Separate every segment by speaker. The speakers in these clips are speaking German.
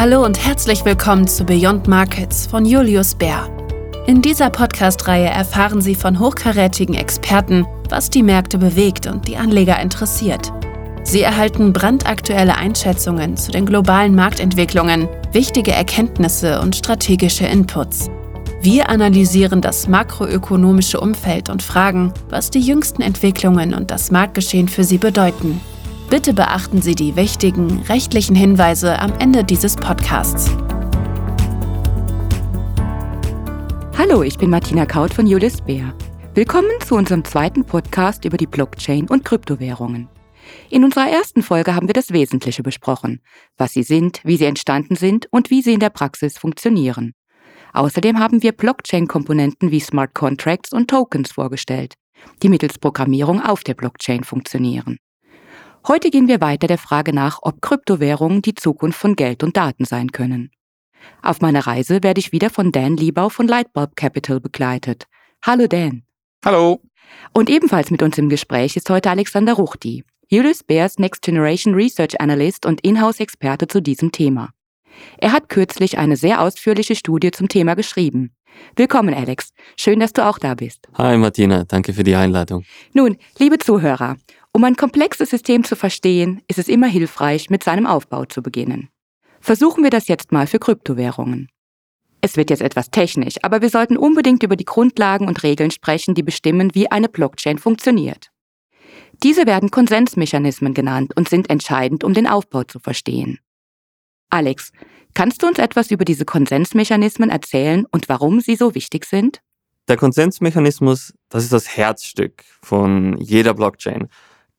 Speaker 1: Hallo und herzlich willkommen zu Beyond Markets von Julius Bär. In dieser Podcast-Reihe erfahren Sie von hochkarätigen Experten, was die Märkte bewegt und die Anleger interessiert. Sie erhalten brandaktuelle Einschätzungen zu den globalen Marktentwicklungen, wichtige Erkenntnisse und strategische Inputs. Wir analysieren das makroökonomische Umfeld und fragen, was die jüngsten Entwicklungen und das Marktgeschehen für Sie bedeuten. Bitte beachten Sie die wichtigen rechtlichen Hinweise am Ende dieses Podcasts.
Speaker 2: Hallo, ich bin Martina Kaut von Julius Bär. Willkommen zu unserem zweiten Podcast über die Blockchain und Kryptowährungen. In unserer ersten Folge haben wir das Wesentliche besprochen, was sie sind, wie sie entstanden sind und wie sie in der Praxis funktionieren. Außerdem haben wir Blockchain-Komponenten wie Smart Contracts und Tokens vorgestellt, die mittels Programmierung auf der Blockchain funktionieren. Heute gehen wir weiter der Frage nach, ob Kryptowährungen die Zukunft von Geld und Daten sein können. Auf meiner Reise werde ich wieder von Dan Liebau von Lightbulb Capital begleitet. Hallo Dan.
Speaker 3: Hallo.
Speaker 2: Und ebenfalls mit uns im Gespräch ist heute Alexander Ruchti, Julius Bears Next Generation Research Analyst und Inhouse-Experte zu diesem Thema. Er hat kürzlich eine sehr ausführliche Studie zum Thema geschrieben. Willkommen, Alex. Schön, dass du auch da bist.
Speaker 3: Hi, Martina. Danke für die Einladung.
Speaker 2: Nun, liebe Zuhörer, um ein komplexes System zu verstehen, ist es immer hilfreich, mit seinem Aufbau zu beginnen. Versuchen wir das jetzt mal für Kryptowährungen. Es wird jetzt etwas technisch, aber wir sollten unbedingt über die Grundlagen und Regeln sprechen, die bestimmen, wie eine Blockchain funktioniert. Diese werden Konsensmechanismen genannt und sind entscheidend, um den Aufbau zu verstehen. Alex, kannst du uns etwas über diese Konsensmechanismen erzählen und warum sie so wichtig sind?
Speaker 3: Der Konsensmechanismus, das ist das Herzstück von jeder Blockchain.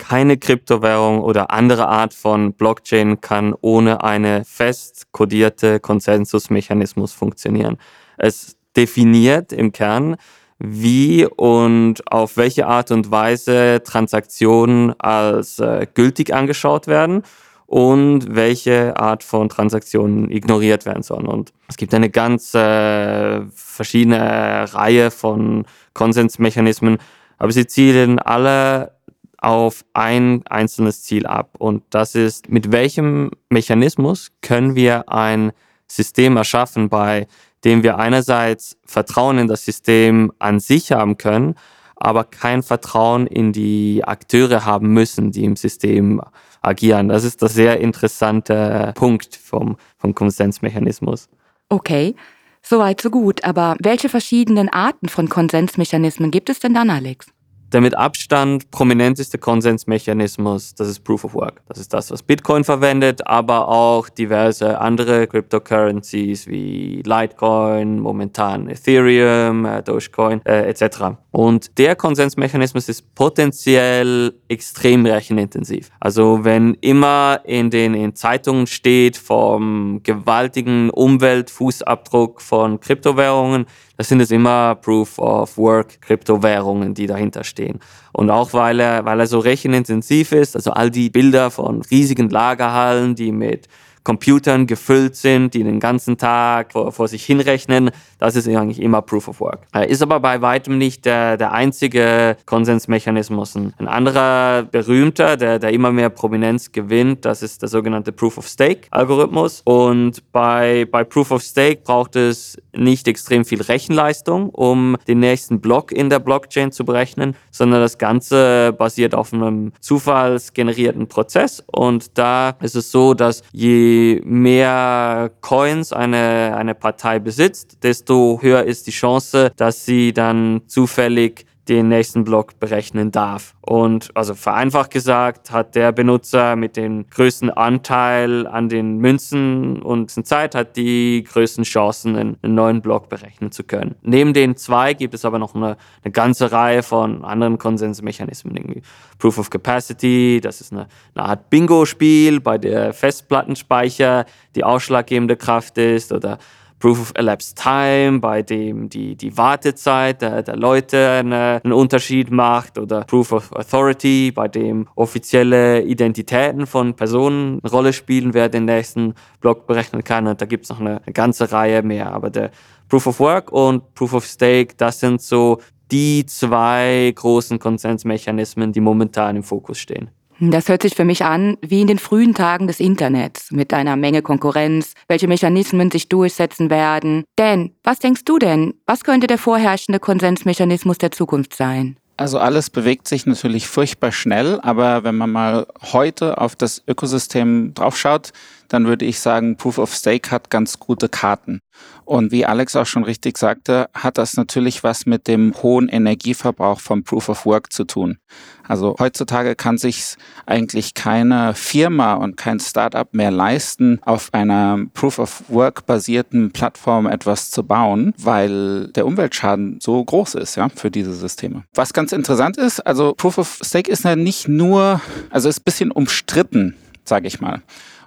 Speaker 3: Keine Kryptowährung oder andere Art von Blockchain kann ohne eine fest kodierte Konsensusmechanismus funktionieren. Es definiert im Kern, wie und auf welche Art und Weise Transaktionen als äh, gültig angeschaut werden und welche Art von Transaktionen ignoriert werden sollen. Und es gibt eine ganz äh, verschiedene Reihe von Konsensmechanismen, aber sie zielen alle auf ein einzelnes Ziel ab. Und das ist, mit welchem Mechanismus können wir ein System erschaffen, bei dem wir einerseits Vertrauen in das System an sich haben können, aber kein Vertrauen in die Akteure haben müssen, die im System agieren. Das ist der sehr interessante Punkt vom, vom Konsensmechanismus.
Speaker 2: Okay, soweit so gut. Aber welche verschiedenen Arten von Konsensmechanismen gibt es denn dann, Alex?
Speaker 3: Der mit Abstand prominenteste Konsensmechanismus, das ist Proof of Work. Das ist das, was Bitcoin verwendet, aber auch diverse andere Cryptocurrencies wie Litecoin, momentan Ethereum, äh, Dogecoin äh, etc. Und der Konsensmechanismus ist potenziell extrem rechenintensiv. Also wenn immer in den in Zeitungen steht vom gewaltigen Umweltfußabdruck von Kryptowährungen, das sind es immer Proof of Work Kryptowährungen, die dahinter stehen. Und auch weil er, weil er so rechenintensiv ist, also all die Bilder von riesigen Lagerhallen, die mit Computern gefüllt sind, die den ganzen Tag vor, vor sich hinrechnen. Das ist eigentlich immer Proof of Work. Ist aber bei weitem nicht der, der einzige Konsensmechanismus. Ein anderer berühmter, der, der immer mehr Prominenz gewinnt, das ist der sogenannte Proof of Stake Algorithmus. Und bei, bei Proof of Stake braucht es nicht extrem viel Rechenleistung, um den nächsten Block in der Blockchain zu berechnen, sondern das Ganze basiert auf einem zufallsgenerierten Prozess. Und da ist es so, dass je je mehr Coins eine, eine Partei besitzt, desto höher ist die Chance, dass sie dann zufällig den nächsten Block berechnen darf. Und also vereinfacht gesagt hat der Benutzer mit dem größten Anteil an den Münzen und Zeit hat die größten Chancen, einen, neuen Block berechnen zu können. Neben den zwei gibt es aber noch eine, eine ganze Reihe von anderen Konsensmechanismen. Irgendwie Proof of Capacity, das ist eine, eine Art Bingo-Spiel, bei der Festplattenspeicher die ausschlaggebende Kraft ist oder Proof of Elapsed Time, bei dem die, die Wartezeit der, der Leute eine, einen Unterschied macht, oder Proof of Authority, bei dem offizielle Identitäten von Personen eine Rolle spielen, wer den nächsten Block berechnen kann. Und da gibt es noch eine, eine ganze Reihe mehr. Aber der Proof of Work und Proof of Stake, das sind so die zwei großen Konsensmechanismen, die momentan im Fokus stehen.
Speaker 2: Das hört sich für mich an wie in den frühen Tagen des Internets mit einer Menge Konkurrenz, welche Mechanismen sich durchsetzen werden. Dan, was denkst du denn? Was könnte der vorherrschende Konsensmechanismus der Zukunft sein?
Speaker 4: Also alles bewegt sich natürlich furchtbar schnell, aber wenn man mal heute auf das Ökosystem draufschaut, dann würde ich sagen, Proof of Stake hat ganz gute Karten. Und wie Alex auch schon richtig sagte, hat das natürlich was mit dem hohen Energieverbrauch vom Proof of Work zu tun. Also heutzutage kann sich eigentlich keine Firma und kein Startup mehr leisten, auf einer Proof of Work basierten Plattform etwas zu bauen, weil der Umweltschaden so groß ist, ja, für diese Systeme. Was ganz interessant ist, also Proof of Stake ist ja nicht nur, also ist ein bisschen umstritten, sage ich mal.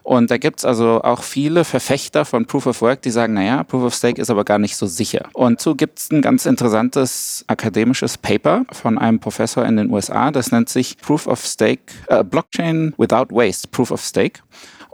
Speaker 4: Und da gibt's also auch viele Verfechter von Proof of Work, die sagen, naja, Proof of Stake ist aber gar nicht so sicher. Und so gibt's ein ganz interessantes akademisches Paper von einem Professor in den USA, das nennt sich Proof of Stake, äh, Blockchain Without Waste, Proof of Stake.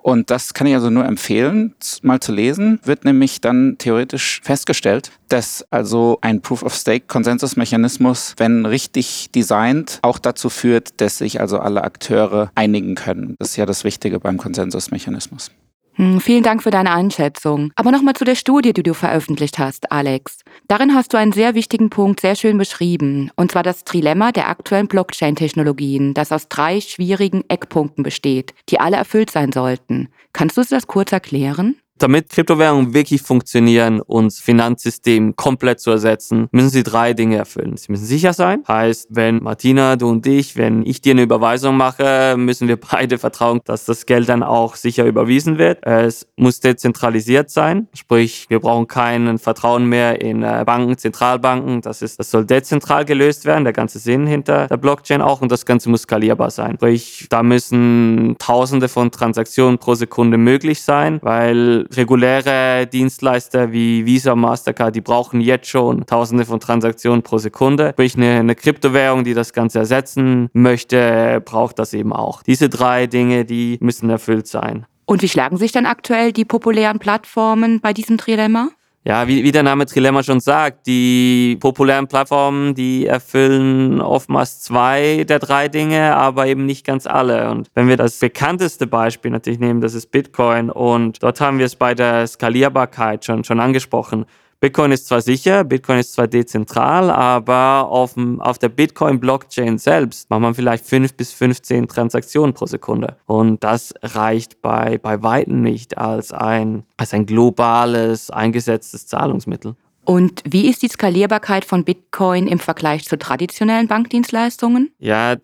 Speaker 4: Und das kann ich also nur empfehlen, mal zu lesen. Wird nämlich dann theoretisch festgestellt, dass also ein Proof-of-Stake-Konsensusmechanismus, wenn richtig designt, auch dazu führt, dass sich also alle Akteure einigen können. Das ist ja das Wichtige beim Konsensusmechanismus.
Speaker 2: Hm, vielen Dank für deine Einschätzung. Aber nochmal zu der Studie, die du veröffentlicht hast, Alex. Darin hast du einen sehr wichtigen Punkt sehr schön beschrieben, und zwar das Trilemma der aktuellen Blockchain-Technologien, das aus drei schwierigen Eckpunkten besteht, die alle erfüllt sein sollten. Kannst du das kurz erklären?
Speaker 3: Damit Kryptowährungen wirklich funktionieren und Finanzsystem komplett zu ersetzen, müssen sie drei Dinge erfüllen. Sie müssen sicher sein. Heißt, wenn Martina, du und ich, wenn ich dir eine Überweisung mache, müssen wir beide vertrauen, dass das Geld dann auch sicher überwiesen wird. Es muss dezentralisiert sein. Sprich, wir brauchen keinen Vertrauen mehr in äh, Banken, Zentralbanken. Das ist, das soll dezentral gelöst werden. Der ganze Sinn hinter der Blockchain auch. Und das Ganze muss skalierbar sein. Sprich, da müssen Tausende von Transaktionen pro Sekunde möglich sein, weil reguläre Dienstleister wie Visa, Mastercard, die brauchen jetzt schon Tausende von Transaktionen pro Sekunde. Sprich, eine, eine Kryptowährung, die das Ganze ersetzen möchte, braucht das eben auch. Diese drei Dinge, die müssen erfüllt sein.
Speaker 2: Und wie schlagen sich dann aktuell die populären Plattformen bei diesem Trilemma?
Speaker 3: Ja, wie, wie der Name Trilemma schon sagt, die populären Plattformen, die erfüllen oftmals zwei der drei Dinge, aber eben nicht ganz alle. Und wenn wir das bekannteste Beispiel natürlich nehmen, das ist Bitcoin. Und dort haben wir es bei der Skalierbarkeit schon, schon angesprochen. Bitcoin ist zwar sicher, Bitcoin ist zwar dezentral, aber auf, dem, auf der Bitcoin-Blockchain selbst macht man vielleicht 5 bis 15 Transaktionen pro Sekunde. Und das reicht bei, bei weitem nicht als ein, als ein globales, eingesetztes Zahlungsmittel.
Speaker 2: Und wie ist die Skalierbarkeit von Bitcoin im Vergleich zu traditionellen Bankdienstleistungen?
Speaker 3: Ja,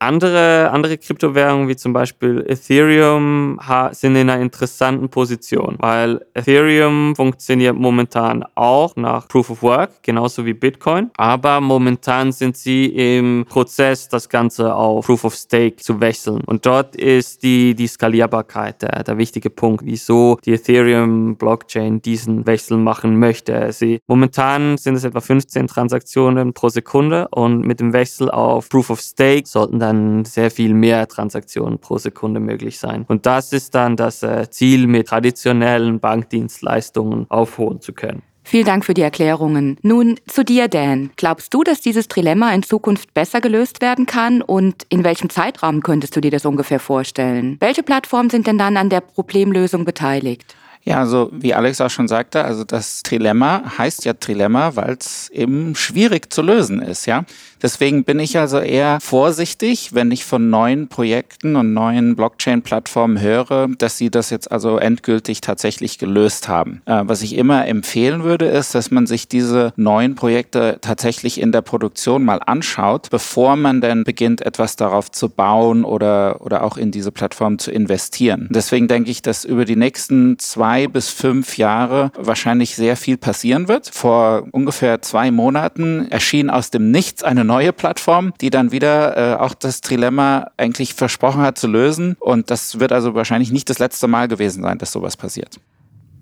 Speaker 3: andere, andere Kryptowährungen wie zum Beispiel Ethereum sind in einer interessanten Position, weil Ethereum funktioniert momentan auch nach Proof of Work, genauso wie Bitcoin. Aber momentan sind sie im Prozess, das Ganze auf Proof of Stake zu wechseln. Und dort ist die, die Skalierbarkeit der, der wichtige Punkt, wieso die Ethereum-Blockchain diesen Wechsel machen möchte. Sie Momentan sind es etwa 15 Transaktionen pro Sekunde und mit dem Wechsel auf Proof of Stake sollten dann sehr viel mehr Transaktionen pro Sekunde möglich sein. Und das ist dann das äh, Ziel, mit traditionellen Bankdienstleistungen aufholen zu können.
Speaker 2: Vielen Dank für die Erklärungen. Nun zu dir, Dan. Glaubst du, dass dieses Trilemma in Zukunft besser gelöst werden kann? Und in welchem Zeitraum könntest du dir das ungefähr vorstellen? Welche Plattformen sind denn dann an der Problemlösung beteiligt?
Speaker 4: Ja, also wie Alex auch schon sagte, also das Trilemma heißt ja Trilemma, weil es eben schwierig zu lösen ist, ja. Deswegen bin ich also eher vorsichtig, wenn ich von neuen Projekten und neuen Blockchain-Plattformen höre, dass sie das jetzt also endgültig tatsächlich gelöst haben. Äh, was ich immer empfehlen würde, ist, dass man sich diese neuen Projekte tatsächlich in der Produktion mal anschaut, bevor man dann beginnt, etwas darauf zu bauen oder, oder auch in diese Plattform zu investieren. Deswegen denke ich, dass über die nächsten zwei bis fünf Jahre wahrscheinlich sehr viel passieren wird. Vor ungefähr zwei Monaten erschien aus dem Nichts eine neue Plattform, die dann wieder äh, auch das Trilemma eigentlich versprochen hat zu lösen. Und das wird also wahrscheinlich nicht das letzte Mal gewesen sein, dass sowas passiert.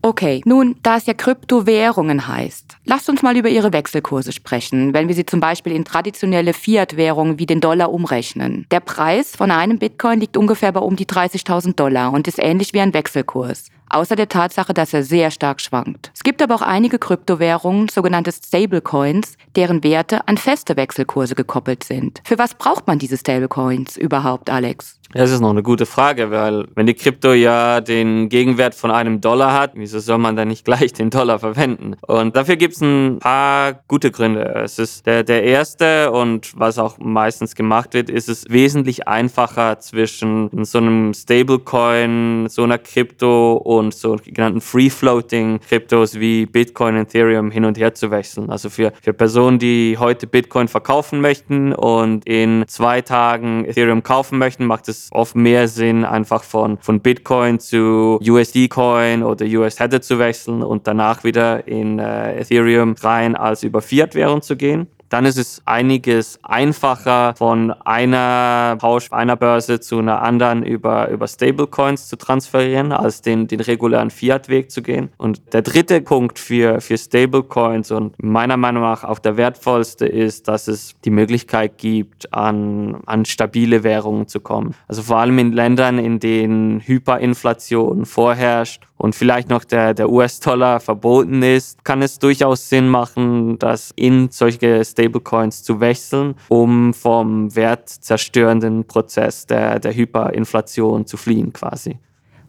Speaker 2: Okay, nun, da es ja Kryptowährungen heißt, lasst uns mal über ihre Wechselkurse sprechen, wenn wir sie zum Beispiel in traditionelle Fiat-Währungen wie den Dollar umrechnen. Der Preis von einem Bitcoin liegt ungefähr bei um die 30.000 Dollar und ist ähnlich wie ein Wechselkurs. Außer der Tatsache, dass er sehr stark schwankt. Es gibt aber auch einige Kryptowährungen, sogenannte Stablecoins, deren Werte an feste Wechselkurse gekoppelt sind. Für was braucht man diese Stablecoins überhaupt, Alex?
Speaker 3: Das ist noch eine gute Frage, weil wenn die Krypto ja den Gegenwert von einem Dollar hat, wieso soll man dann nicht gleich den Dollar verwenden? Und dafür gibt es ein paar gute Gründe. Es ist der, der erste und was auch meistens gemacht wird, ist es wesentlich einfacher zwischen so einem Stablecoin, so einer Krypto und so genannten Free-Floating-Kryptos wie Bitcoin, Ethereum hin und her zu wechseln. Also für, für Personen, die heute Bitcoin verkaufen möchten und in zwei Tagen Ethereum kaufen möchten, macht es es oft mehr Sinn, einfach von, von Bitcoin zu USD-Coin oder US Tether zu wechseln und danach wieder in äh, Ethereum rein als über Fiat-Währung zu gehen dann ist es einiges einfacher von einer Pausch, einer Börse zu einer anderen über, über Stablecoins zu transferieren, als den, den regulären Fiat-Weg zu gehen. Und der dritte Punkt für, für Stablecoins und meiner Meinung nach auch der wertvollste ist, dass es die Möglichkeit gibt, an, an stabile Währungen zu kommen. Also vor allem in Ländern, in denen Hyperinflation vorherrscht und vielleicht noch der, der US-Dollar verboten ist, kann es durchaus Sinn machen, dass in solche zu wechseln, um vom wertzerstörenden Prozess der, der Hyperinflation zu fliehen quasi.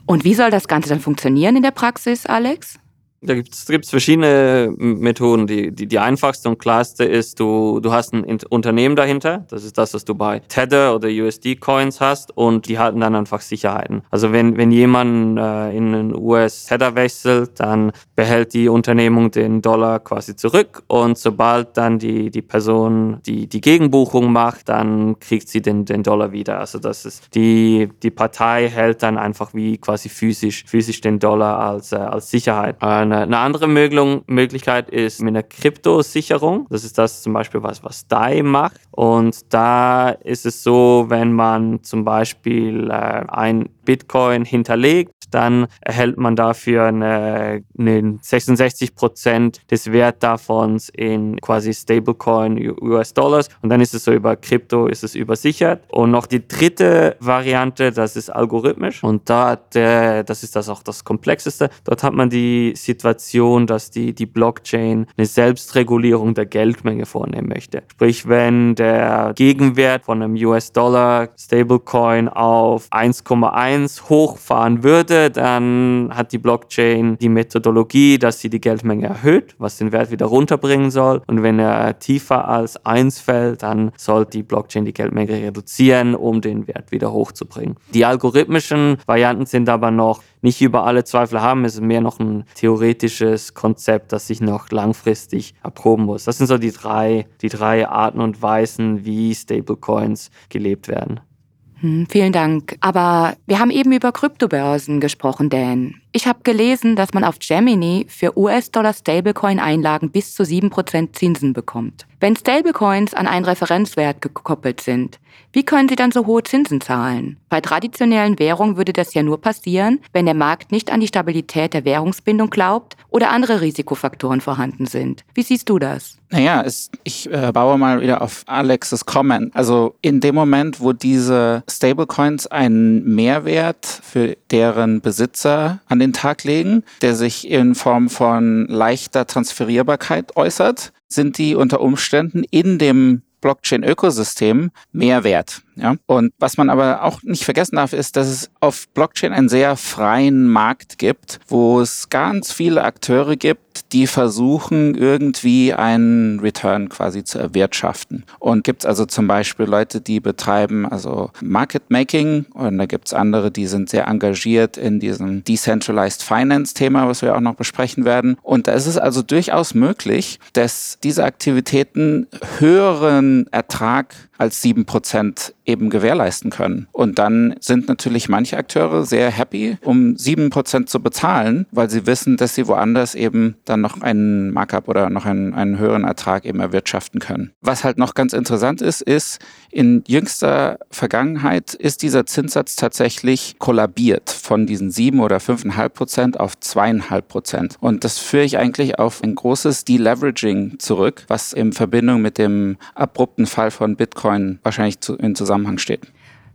Speaker 2: Und wie soll das Ganze dann funktionieren in der Praxis, Alex?
Speaker 3: Da gibt es verschiedene Methoden. Die, die, die einfachste und klarste ist, du, du hast ein Unternehmen dahinter. Das ist das, was du bei Tether oder USD-Coins hast und die halten dann einfach Sicherheiten. Also wenn, wenn jemand äh, in einen US-Tether wechselt, dann behält die Unternehmung den Dollar quasi zurück und sobald dann die, die Person die, die Gegenbuchung macht, dann kriegt sie den, den Dollar wieder. Also das ist die, die Partei hält dann einfach wie quasi physisch, physisch den Dollar als, äh, als Sicherheit. Äh, eine, andere Möglichkeit ist mit einer Kryptosicherung. Das ist das zum Beispiel was, was DAI macht. Und da ist es so, wenn man zum Beispiel äh, ein Bitcoin hinterlegt, dann erhält man dafür eine, eine 66 Prozent des Wert davon in quasi Stablecoin US-Dollars und dann ist es so über Krypto ist es übersichert. Und noch die dritte Variante, das ist algorithmisch und da der, das ist das auch das komplexeste. Dort hat man die Situation, dass die, die Blockchain eine Selbstregulierung der Geldmenge vornehmen möchte. Sprich, wenn der Gegenwert von einem US-Dollar Stablecoin auf 1,1 hochfahren würde, dann hat die Blockchain die Methodologie, dass sie die Geldmenge erhöht, was den Wert wieder runterbringen soll. Und wenn er tiefer als 1 fällt, dann soll die Blockchain die Geldmenge reduzieren, um den Wert wieder hochzubringen. Die algorithmischen Varianten sind aber noch nicht über alle Zweifel haben. Es ist mehr noch ein theoretisches Konzept, das sich noch langfristig erproben muss. Das sind so die drei, die drei Arten und Weisen, wie Stablecoins gelebt werden.
Speaker 2: Hm, vielen Dank. Aber wir haben eben über Kryptobörsen gesprochen, Dan. Ich habe gelesen, dass man auf Gemini für US-Dollar-Stablecoin-Einlagen bis zu 7% Zinsen bekommt. Wenn Stablecoins an einen Referenzwert gekoppelt sind, wie können sie dann so hohe Zinsen zahlen? Bei traditionellen Währungen würde das ja nur passieren, wenn der Markt nicht an die Stabilität der Währungsbindung glaubt oder andere Risikofaktoren vorhanden sind. Wie siehst du das?
Speaker 4: Naja, es, ich äh, baue mal wieder auf Alexes Comment. Also in dem Moment, wo diese Stablecoins einen Mehrwert für deren Besitzer an den Tag legen, der sich in Form von leichter Transferierbarkeit äußert, sind die unter Umständen in dem Blockchain-Ökosystem mehr wert. Ja? Und was man aber auch nicht vergessen darf, ist, dass es auf Blockchain einen sehr freien Markt gibt, wo es ganz viele Akteure gibt, die versuchen, irgendwie einen Return quasi zu erwirtschaften. Und gibt es also zum Beispiel Leute, die betreiben also Market Making und da gibt es andere, die sind sehr engagiert in diesem Decentralized Finance Thema, was wir auch noch besprechen werden. Und da ist es also durchaus möglich, dass diese Aktivitäten höheren Ertrag als sieben Prozent eben gewährleisten können. Und dann sind natürlich manche Akteure sehr happy, um sieben Prozent zu bezahlen, weil sie wissen, dass sie woanders eben dann noch einen Markup oder noch einen, einen höheren Ertrag eben erwirtschaften können. Was halt noch ganz interessant ist, ist, in jüngster Vergangenheit ist dieser Zinssatz tatsächlich kollabiert von diesen sieben oder fünfeinhalb Prozent auf zweieinhalb Prozent. Und das führe ich eigentlich auf ein großes Deleveraging zurück, was in Verbindung mit dem abrupten Fall von Bitcoin wahrscheinlich in Zusammenhang steht.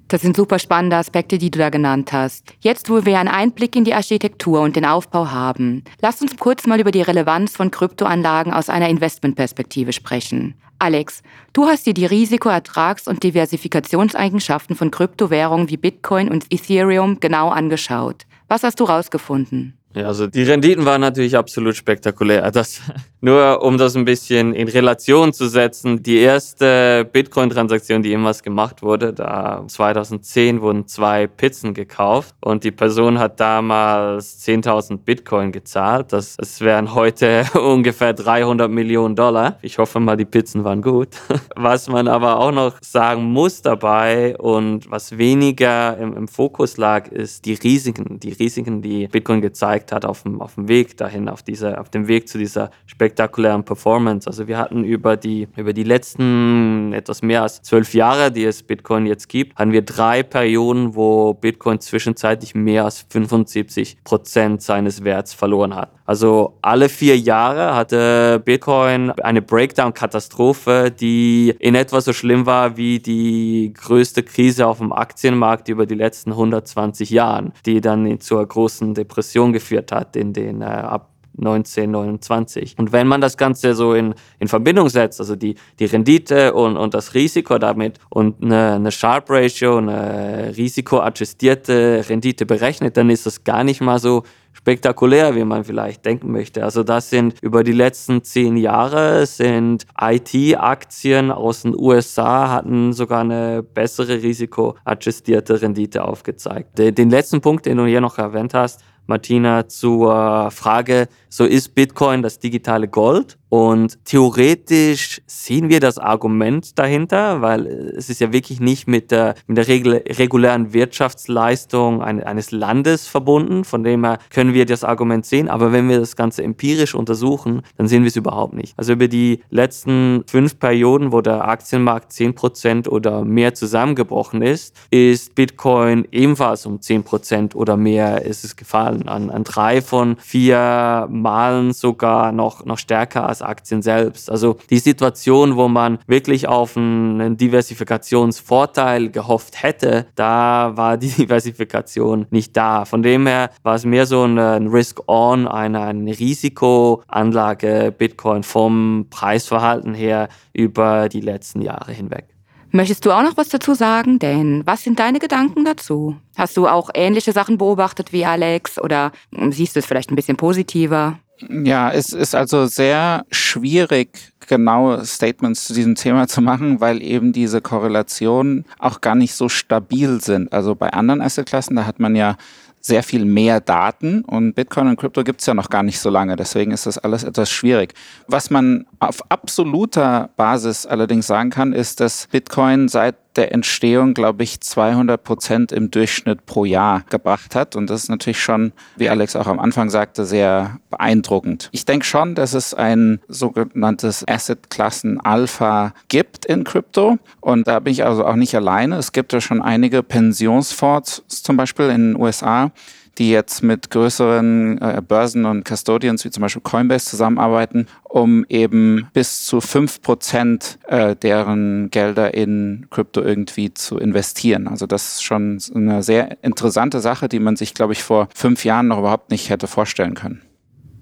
Speaker 2: Das sind super spannende Aspekte, die du da genannt hast. Jetzt, wo wir einen Einblick in die Architektur und den Aufbau haben, lasst uns kurz mal über die Relevanz von Kryptoanlagen aus einer Investmentperspektive sprechen. Alex, du hast dir die Risiko-, Ertrags- und Diversifikationseigenschaften von Kryptowährungen wie Bitcoin und Ethereum genau angeschaut. Was hast du rausgefunden?
Speaker 3: Ja, also die Renditen waren natürlich absolut spektakulär. Das, nur um das ein bisschen in Relation zu setzen, die erste Bitcoin-Transaktion, die jemals gemacht wurde, da 2010 wurden zwei Pizzen gekauft und die Person hat damals 10.000 Bitcoin gezahlt. Das, das wären heute ungefähr 300 Millionen Dollar. Ich hoffe mal, die Pizzen waren gut. Was man aber auch noch sagen muss dabei und was weniger im, im Fokus lag, ist die Risiken. Die Risiken, die Bitcoin gezeigt gezeigt hat auf dem, auf dem Weg dahin, auf, dieser, auf dem Weg zu dieser spektakulären Performance. Also wir hatten über die, über die letzten etwas mehr als zwölf Jahre, die es Bitcoin jetzt gibt, hatten wir drei Perioden, wo Bitcoin zwischenzeitlich mehr als 75 Prozent seines Werts verloren hat. Also alle vier Jahre hatte Bitcoin eine Breakdown-Katastrophe, die in etwa so schlimm war wie die größte Krise auf dem Aktienmarkt über die letzten 120 Jahren, die dann zur großen Depression geführt hat in den äh, ab 1929. Und wenn man das Ganze so in, in Verbindung setzt, also die, die Rendite und, und das Risiko damit und eine, eine Sharp Ratio, eine risikoadjustierte Rendite berechnet, dann ist das gar nicht mal so spektakulär, wie man vielleicht denken möchte. Also das sind über die letzten zehn Jahre sind IT-Aktien aus den USA hatten sogar eine bessere risikoadjustierte Rendite aufgezeigt. Den letzten Punkt, den du hier noch erwähnt hast, Martina, zur Frage, so ist Bitcoin das digitale Gold? Und theoretisch sehen wir das Argument dahinter, weil es ist ja wirklich nicht mit der, mit der regulären Wirtschaftsleistung eines Landes verbunden. Von dem her können wir das Argument sehen. Aber wenn wir das Ganze empirisch untersuchen, dann sehen wir es überhaupt nicht. Also über die letzten fünf Perioden, wo der Aktienmarkt 10% oder mehr zusammengebrochen ist, ist Bitcoin ebenfalls um 10% oder mehr ist es gefallen. An, an drei von vier Malen sogar noch, noch stärker als Aktien selbst. Also die Situation, wo man wirklich auf einen Diversifikationsvorteil gehofft hätte, da war die Diversifikation nicht da. Von dem her war es mehr so ein Risk-on, eine, eine Risikoanlage Bitcoin vom Preisverhalten her über die letzten Jahre hinweg.
Speaker 2: Möchtest du auch noch was dazu sagen? Denn was sind deine Gedanken dazu? Hast du auch ähnliche Sachen beobachtet wie Alex oder siehst du es vielleicht ein bisschen positiver?
Speaker 4: Ja, es ist also sehr schwierig, genaue Statements zu diesem Thema zu machen, weil eben diese Korrelationen auch gar nicht so stabil sind. Also bei anderen Assetklassen, da hat man ja sehr viel mehr Daten und Bitcoin und Krypto gibt es ja noch gar nicht so lange. Deswegen ist das alles etwas schwierig. Was man auf absoluter Basis allerdings sagen kann, ist, dass Bitcoin seit der Entstehung, glaube ich, 200 Prozent im Durchschnitt pro Jahr gebracht hat. Und das ist natürlich schon, wie Alex auch am Anfang sagte, sehr beeindruckend. Ich denke schon, dass es ein sogenanntes Asset-Klassen Alpha gibt in Krypto. Und da bin ich also auch nicht alleine. Es gibt ja schon einige Pensionsfonds, zum Beispiel in den USA, die jetzt mit größeren äh, Börsen und Custodians wie zum Beispiel Coinbase zusammenarbeiten, um eben bis zu fünf Prozent äh, deren Gelder in Krypto irgendwie zu investieren. Also das ist schon eine sehr interessante Sache, die man sich, glaube ich, vor fünf Jahren noch überhaupt nicht hätte vorstellen können.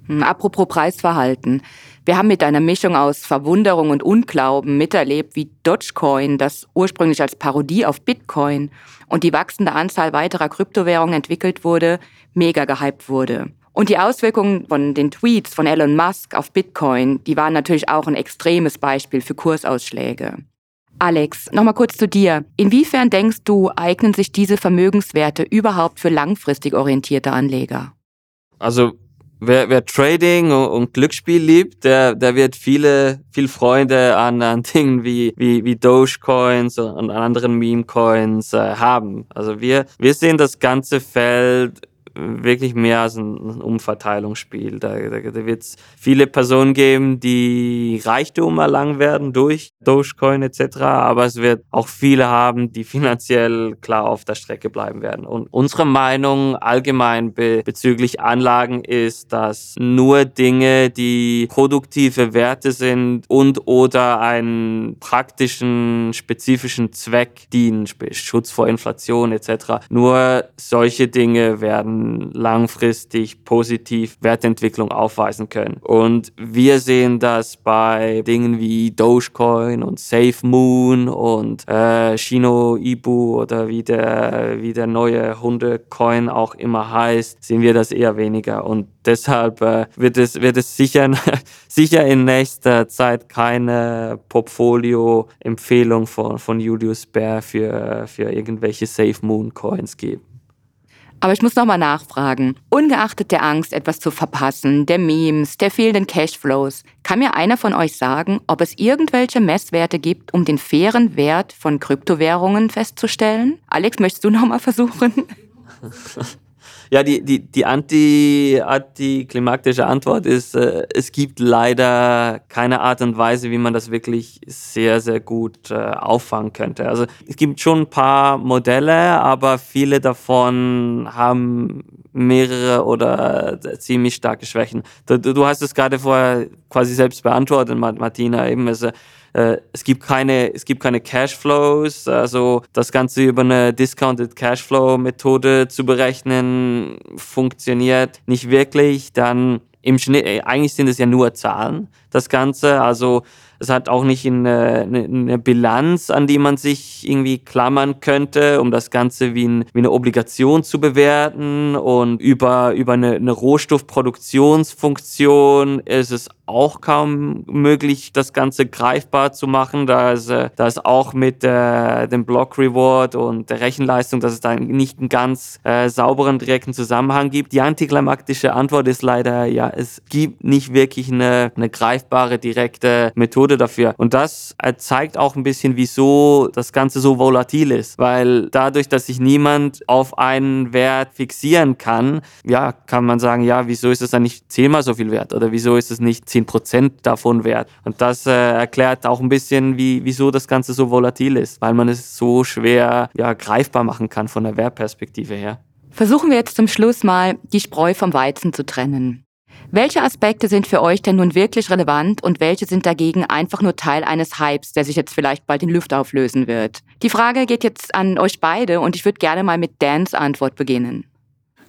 Speaker 2: Hm, apropos Preisverhalten. Wir haben mit einer Mischung aus Verwunderung und Unglauben miterlebt, wie Dogecoin, das ursprünglich als Parodie auf Bitcoin und die wachsende Anzahl weiterer Kryptowährungen entwickelt wurde, mega gehypt wurde. Und die Auswirkungen von den Tweets von Elon Musk auf Bitcoin, die waren natürlich auch ein extremes Beispiel für Kursausschläge. Alex, nochmal kurz zu dir. Inwiefern denkst du, eignen sich diese Vermögenswerte überhaupt für langfristig orientierte Anleger?
Speaker 3: Also wer, wer Trading und, und, Glücksspiel liebt, der, der wird viele, viel Freunde an, an Dingen wie, wie, wie Dogecoins und anderen Meme-Coins äh, haben. Also wir, wir sehen das ganze Feld wirklich mehr als ein Umverteilungsspiel. Da, da, da wird es viele Personen geben, die Reichtum erlangen werden durch Dogecoin etc., aber es wird auch viele haben, die finanziell klar auf der Strecke bleiben werden. Und unsere Meinung allgemein be bezüglich Anlagen ist, dass nur Dinge, die produktive Werte sind und oder einen praktischen, spezifischen Zweck dienen, Schutz vor Inflation etc., nur solche Dinge werden langfristig positiv Wertentwicklung aufweisen können. Und wir sehen das bei Dingen wie Dogecoin und SafeMoon und äh, Shino Ibu oder wie der, wie der neue Hundecoin auch immer heißt, sehen wir das eher weniger. Und deshalb äh, wird es, wird es sicher, sicher in nächster Zeit keine Portfolio-Empfehlung von, von Julius Bär für, für irgendwelche SafeMoon-Coins geben.
Speaker 2: Aber ich muss nochmal nachfragen. Ungeachtet der Angst, etwas zu verpassen, der Memes, der fehlenden Cashflows, kann mir einer von euch sagen, ob es irgendwelche Messwerte gibt, um den fairen Wert von Kryptowährungen festzustellen? Alex, möchtest du nochmal versuchen?
Speaker 3: Ja, die, die, die anti, antiklimaktische Antwort ist, äh, es gibt leider keine Art und Weise, wie man das wirklich sehr, sehr gut äh, auffangen könnte. Also es gibt schon ein paar Modelle, aber viele davon haben mehrere oder äh, ziemlich starke Schwächen. Du, du hast es gerade vorher quasi selbst beantwortet, Martina, eben. Also, es gibt keine, es gibt keine Cashflows, also das Ganze über eine Discounted Cashflow Methode zu berechnen funktioniert nicht wirklich. Dann im Schnitt, äh, eigentlich sind es ja nur Zahlen, das Ganze. Also es hat auch nicht eine, eine, Bilanz, an die man sich irgendwie klammern könnte, um das Ganze wie, ein, wie eine Obligation zu bewerten. Und über, über eine, eine Rohstoffproduktionsfunktion ist es auch kaum möglich, das Ganze greifbar zu machen, da es, äh, da es auch mit äh, dem Block Reward und der Rechenleistung, dass es da nicht einen ganz äh, sauberen, direkten Zusammenhang gibt. Die antiklimaktische Antwort ist leider, ja, es gibt nicht wirklich eine, eine greifbare, direkte Methode dafür. Und das äh, zeigt auch ein bisschen, wieso das Ganze so volatil ist, weil dadurch, dass sich niemand auf einen Wert fixieren kann, ja, kann man sagen, ja, wieso ist es dann nicht zehnmal so viel wert oder wieso ist es nicht 10 Prozent davon wert. Und das äh, erklärt auch ein bisschen, wie, wieso das Ganze so volatil ist, weil man es so schwer ja, greifbar machen kann von der Wertperspektive her.
Speaker 2: Versuchen wir jetzt zum Schluss mal, die Spreu vom Weizen zu trennen. Welche Aspekte sind für euch denn nun wirklich relevant und welche sind dagegen einfach nur Teil eines Hypes, der sich jetzt vielleicht bald in Luft auflösen wird? Die Frage geht jetzt an euch beide und ich würde gerne mal mit Dans Antwort beginnen.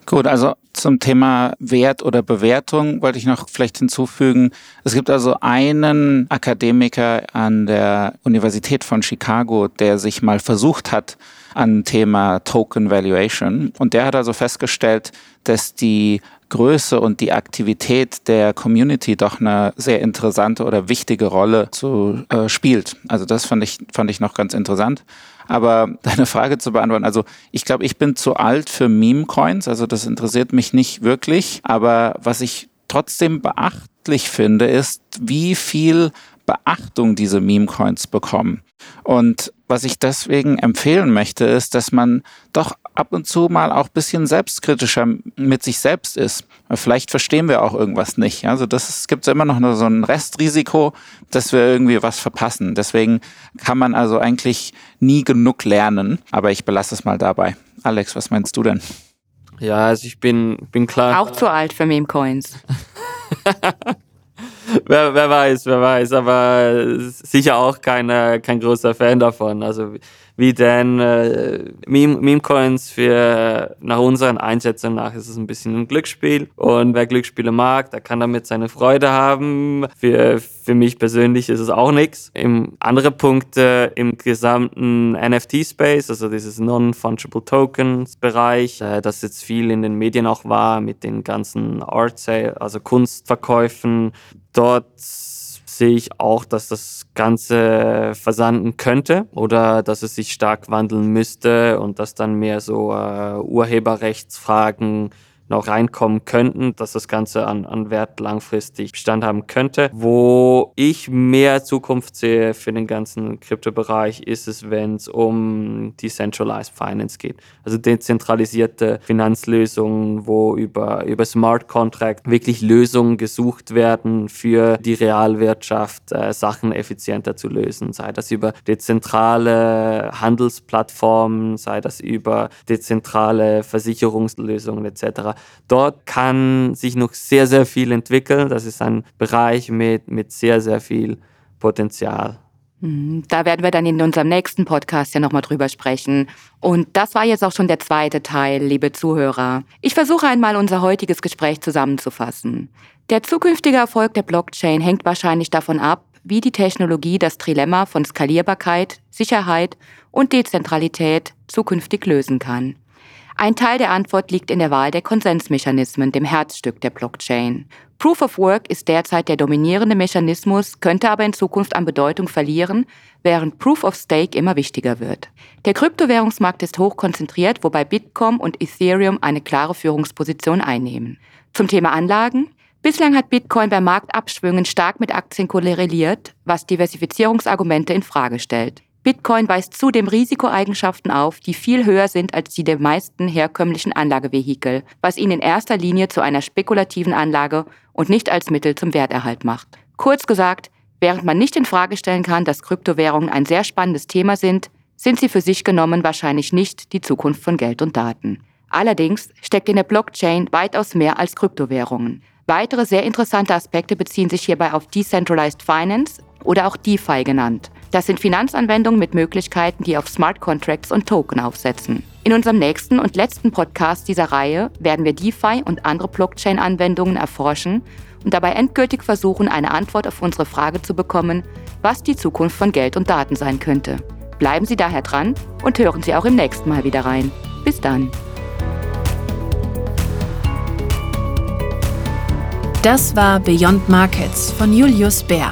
Speaker 4: Gut, also zum Thema Wert oder Bewertung wollte ich noch vielleicht hinzufügen. Es gibt also einen Akademiker an der Universität von Chicago, der sich mal versucht hat an Thema Token Valuation. Und der hat also festgestellt, dass die Größe und die Aktivität der Community doch eine sehr interessante oder wichtige Rolle zu, äh, spielt. Also das fand ich, fand ich noch ganz interessant. Aber deine Frage zu beantworten, also ich glaube, ich bin zu alt für Meme-Coins, also das interessiert mich nicht wirklich. Aber was ich trotzdem beachtlich finde, ist, wie viel Beachtung diese Meme-Coins bekommen. Und was ich deswegen empfehlen möchte, ist, dass man doch ab und zu mal auch bisschen selbstkritischer mit sich selbst ist. Vielleicht verstehen wir auch irgendwas nicht. Also das gibt immer noch so ein Restrisiko, dass wir irgendwie was verpassen. Deswegen kann man also eigentlich nie genug lernen. Aber ich belasse es mal dabei. Alex, was meinst du denn?
Speaker 3: Ja, also ich bin, bin klar.
Speaker 2: Auch zu alt für Meme-Coins.
Speaker 3: wer, wer weiß, wer weiß, aber sicher auch keine, kein großer Fan davon. Also wie denn äh, Meme-Coins für nach unseren Einschätzungen nach ist es ein bisschen ein Glücksspiel und wer Glücksspiele mag, der kann damit seine Freude haben. Für, für mich persönlich ist es auch nichts. Im andere Punkte im gesamten NFT-Space, also dieses Non-Fungible Tokens-Bereich, äh, das jetzt viel in den Medien auch war mit den ganzen Art Sale, also Kunstverkäufen, dort sehe ich auch, dass das Ganze versanden könnte oder dass es sich stark wandeln müsste und dass dann mehr so äh, Urheberrechtsfragen noch reinkommen könnten, dass das Ganze an, an Wert langfristig Bestand haben könnte. Wo ich mehr Zukunft sehe für den ganzen Kryptobereich, ist es, wenn es um Decentralized Finance geht. Also dezentralisierte Finanzlösungen, wo über, über Smart Contract wirklich Lösungen gesucht werden für die Realwirtschaft, äh, Sachen effizienter zu lösen. Sei das über dezentrale Handelsplattformen, sei das über dezentrale Versicherungslösungen etc. Dort kann sich noch sehr, sehr viel entwickeln. Das ist ein Bereich mit, mit sehr, sehr viel Potenzial.
Speaker 2: Mhm. Da werden wir dann in unserem nächsten Podcast ja nochmal drüber sprechen. Und das war jetzt auch schon der zweite Teil, liebe Zuhörer. Ich versuche einmal unser heutiges Gespräch zusammenzufassen. Der zukünftige Erfolg der Blockchain hängt wahrscheinlich davon ab, wie die Technologie das Trilemma von Skalierbarkeit, Sicherheit und Dezentralität zukünftig lösen kann. Ein Teil der Antwort liegt in der Wahl der Konsensmechanismen, dem Herzstück der Blockchain. Proof of Work ist derzeit der dominierende Mechanismus, könnte aber in Zukunft an Bedeutung verlieren, während Proof of Stake immer wichtiger wird. Der Kryptowährungsmarkt ist hoch konzentriert, wobei Bitcoin und Ethereum eine klare Führungsposition einnehmen. Zum Thema Anlagen. Bislang hat Bitcoin bei Marktabschwüngen stark mit Aktien korreliert, was Diversifizierungsargumente in Frage stellt. Bitcoin weist zudem Risikoeigenschaften auf, die viel höher sind als die der meisten herkömmlichen Anlagevehikel, was ihn in erster Linie zu einer spekulativen Anlage und nicht als Mittel zum Werterhalt macht. Kurz gesagt, während man nicht in Frage stellen kann, dass Kryptowährungen ein sehr spannendes Thema sind, sind sie für sich genommen wahrscheinlich nicht die Zukunft von Geld und Daten. Allerdings steckt in der Blockchain weitaus mehr als Kryptowährungen. Weitere sehr interessante Aspekte beziehen sich hierbei auf Decentralized Finance oder auch DeFi genannt. Das sind Finanzanwendungen mit Möglichkeiten, die auf Smart Contracts und Token aufsetzen. In unserem nächsten und letzten Podcast dieser Reihe werden wir DeFi und andere Blockchain-Anwendungen erforschen und dabei endgültig versuchen, eine Antwort auf unsere Frage zu bekommen, was die Zukunft von Geld und Daten sein könnte. Bleiben Sie daher dran und hören Sie auch im nächsten Mal wieder rein. Bis dann.
Speaker 1: Das war Beyond Markets von Julius Bär.